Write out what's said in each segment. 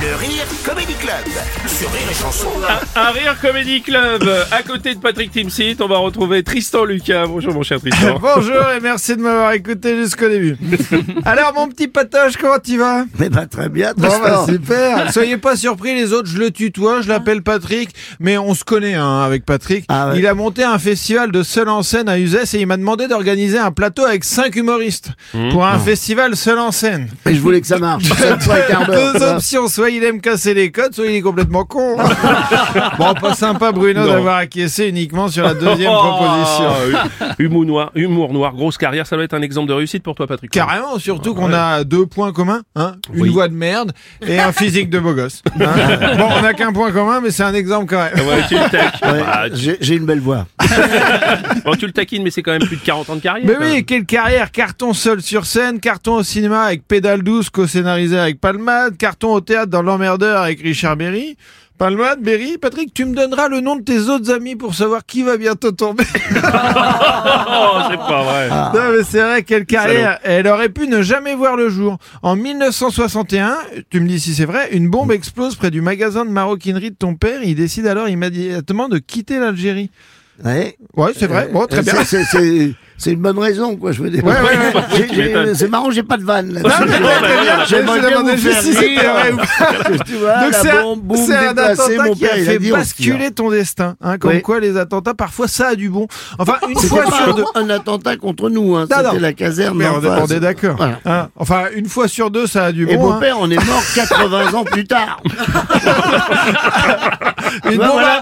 Le Rire Comedy Club sur Rire et Chanson. Un, un Rire Comedy Club. À côté de Patrick Timsit, on va retrouver Tristan Lucas. Bonjour mon cher Tristan. Bonjour et merci de m'avoir écouté jusqu'au début. Alors mon petit patoche, comment tu vas? Mais bah très bien, Bon bah Tristan. super. Soyez pas surpris les autres, je le tutoie, je l'appelle Patrick, mais on se connaît hein, avec Patrick. Ah ouais. Il a monté un festival de seul en scène à Uzès et il m'a demandé d'organiser un plateau avec cinq humoristes pour un festival seul en scène. Et je voulais que ça marche. D'heure. Deux options, soit il aime casser les codes, soit il est complètement con. bon, pas sympa Bruno Non. d'avoir acquiescé uniquement sur la deuxième Oh, proposition. humour noir, humour noir, grosse carrière, ça doit être un exemple de réussite pour toi Patrick. Carrément, surtout qu'on a deux points communs, hein une Oui. voix de merde et un physique de beau gosse. hein. bon, on n'a qu'un point commun, mais c'est un exemple quand même. Ouais, tu le taquines. Ouais, Ah, tu- J'ai j'ai une belle voix. bon, tu le taquines, mais c'est quand même plus de 40 ans de carrière. Mais oui, même. quelle carrière Carton seul sur scène, carton au cinéma avec Pédale douce co-scénarisé avec Palmade, carton au théâtre dans L'Emmerdeur avec Richard Berry. Palmade, Berry, Patrick, tu me donneras le nom de tes autres amis pour savoir qui va bientôt tomber. Oh, c'est pas vrai. Non, mais c'est vrai, quelle carrière. Elle aurait pu ne jamais voir le jour. En 1961, tu me dis si c'est vrai, une bombe explose près du magasin de maroquinerie de ton père. Il décide alors immédiatement de quitter l'Algérie. Ouais. Ouais, c'est vrai. Bon, très Euh, bien. c'est- C'est c'est- une bonne raison, quoi, je veux dire. Ouais, ouais, ouais. C'est marrant, j'ai pas de vanne là Non, mais très bien. J'aimerais Je bien demandais juste si c'était vrai ou pas. Tu vois, Donc c'est un- boum, un déplacée, attentat mon qui a père, il a fait basculer ton destin. Hein, comme Oui. quoi les attentats, parfois ça a du bon. Enfin, une fois sur deux. un, attentat contre nous, hein. C'était la caserne. Mais on, est d'accord. Hein, enfin, une fois sur deux, ça a du Et bon. mon hein. père, on est mort 80 ans plus tard.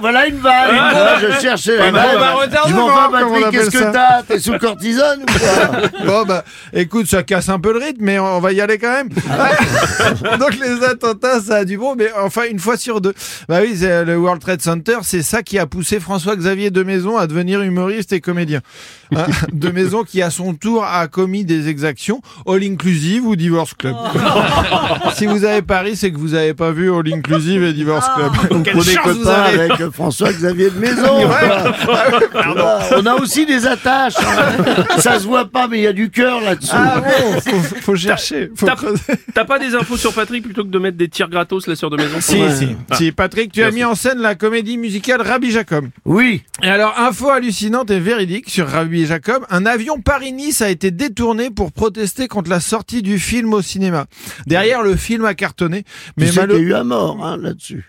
Voilà, une vanne. Ah, je cherchais la bombe vanne. Je m'en vais, Patrick, qu'est-ce que t'as? T'es sous cortisone ou quoi Bon bah écoute ça casse un peu le rythme mais on va y aller quand même. Donc les attentats ça a du bon mais enfin une fois sur deux. Bah oui c'est le World Trade Center c'est ça qui a poussé François-Xavier de Maison à devenir humoriste et comédien. Hein, de Maison qui à son tour a commis des exactions All Inclusive ou Divorce Club. si vous avez Paris c'est que vous avez pas vu All Inclusive et Divorce Club. Quelle On est chance vous copains avez. avec François-Xavier de Maison. quoi. Tu vois, On a aussi des attaches. hein. Ça se voit pas, mais il y a du cœur là-dessous. Ah bon, faut, faut chercher, faut T'as- creuser. T'as pas des infos sur Patrick plutôt que de mettre des tirs gratos, la sœur de maison Si, Ouais. si, Ah. si. Patrick, tu as mis en scène la comédie musicale Rabbi Jacob. Oui. Et alors, info hallucinante et véridique sur Rabbi Jacob, un avion Paris-Nice a été détourné pour protester contre la sortie du film au cinéma. Derrière, le film a cartonné, Mais mais tu sais qu'il y a eu un mort hein, là-dessus.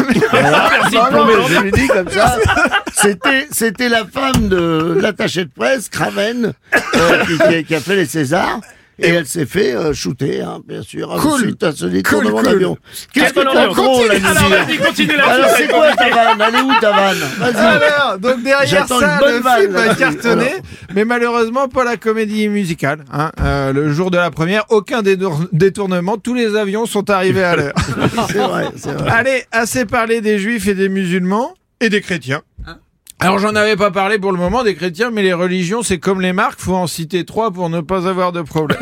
Merci de Non, non, plomber mais le- je lui dis comme ça. C'était, c'était la femme de l'attaché de presse, Craven, euh, qui, qui a fait les Césars. Et elle s'est fait euh, shooter, hein, bien sûr, Cool. suite à ce détournement Cool, cool. d'avion. Qu'est-ce que t'as Continue. Alors, vas-y, continue la Alors c'est quoi ta vanne Elle est où ta vanne Vas-y. Alors, donc derrière ça, le vanne, film a cartonné, Alors. mais malheureusement pas la comédie musicale. Hein. Euh, le jour de la première, aucun détour- détournement, tous les avions sont arrivés à l'heure. C'est vrai, c'est vrai. Allez, assez parlé des juifs et des musulmans et des chrétiens. Alors j'en avais pas parlé pour le moment des chrétiens, mais les religions c'est comme les marques, faut en citer trois pour ne pas avoir de problème.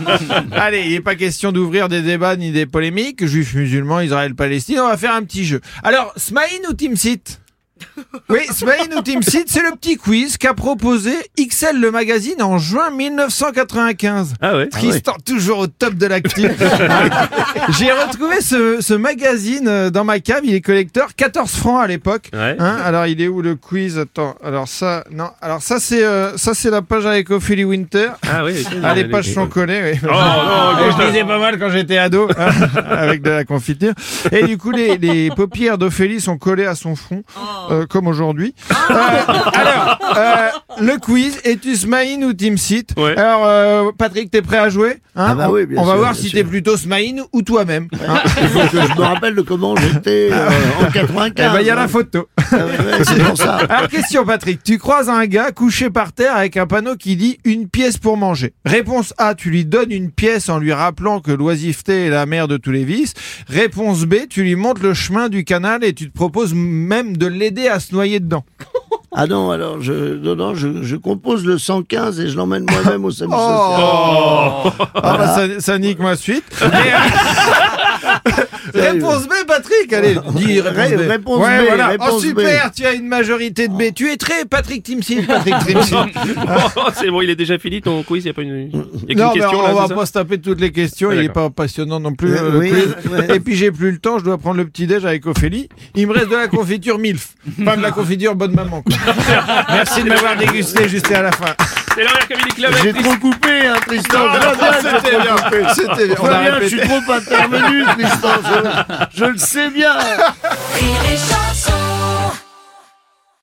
Allez, il n'est pas question d'ouvrir des débats ni des polémiques, juifs, musulmans, Israël, Palestine, on va faire un petit jeu. Alors, Smaïn ou Timsit? oui, Smaïn ou Timsit, c'est le petit quiz qu'a proposé XL le magazine en juin 1995. Ah ouais. Tristan, toujours au top de l'actu. J'ai retrouvé ce, ce magazine euh, dans ma cave, il est collecteur, 14 francs à l'époque. Ouais. Hein, alors il est où le quiz? Attends, alors ça, non, alors ça c'est euh, ça c'est la page avec Ophélie Winter. Ah oui. Ah, les pages sont collées, oui. Oh non, je lisais pas mal quand j'étais ado, hein, avec de la confiture. Et du coup, les, les paupières d'Ophélie sont collées à son front, euh, comme aujourd'hui. Euh, alors, euh, le quiz, es-tu Smaïn ou Team Sit Ouais. Alors, euh, Patrick, t'es prêt à jouer hein Ah bah on, oui, bien on va sûr, voir bien si sûr. t'es plutôt Smaïn ou toi-même. hein. Il faut que je me rappelle de comment j'étais euh, en 95. Eh ben, il y a la hein. photo. Ah ouais, ouais, c'est pour ça. Alors, question, Patrick. Tu croises un gars couché par terre avec un panneau qui dit une pièce pour manger. Réponse A, tu lui donnes une pièce en lui rappelant que l'oisiveté est la mère de tous les vices. Réponse B, tu lui montres le chemin du canal et tu te proposes même de l'aider à se noyer dedans. Ah non, alors je, non, non, je, je compose le 115 et je l'emmène moi-même au service Oh. social. Ah bah, ça, ça nique ma suite. Mais, euh, Réponse B, Patrick. Allez, dis réponse Ré- B. réponse ouais, B, voilà. réponse oh, super, tu as une majorité de B. Tu es très Patrick Timsit, Patrick Timsit. Oh, c'est bon, il est déjà fini ton quiz, il n'y a pas une, y a Non, question on là, va pas se taper toutes les questions. Ah, il est d'accord. pas passionnant non plus. Euh, oui, ouais. Et puis j'ai plus le temps. Je dois prendre le petit déj avec Ophélie. Il me reste de la confiture Milf. Pas de la confiture bonne maman. quoi. Merci de m'avoir dégusté juste à la fin. C'est l'heure Comedy Club J'ai Tristan. trop coupé, hein, Tristan. J'ai c'était bien. coupé. C'était bien. Je On vois a bien, je suis trop intervenu, Tristan. Je, je le sais bien. Rire et chanson.